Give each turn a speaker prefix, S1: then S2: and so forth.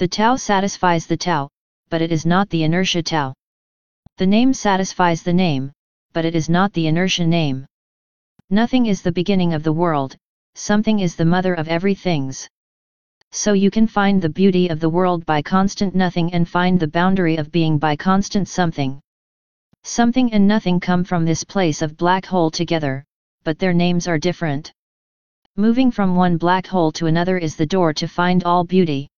S1: The Tao satisfies the Tao, but it is not the inertia Tao. The name satisfies the name, but it is not the inertia name. Nothing is the beginning of the world, something is the mother of every things. So you can find the beauty of the world by constant nothing and find the boundary of being by constant something. Something and nothing come from this place of black hole together, but their names are different. Moving from one black hole to another is the door to find all beauty.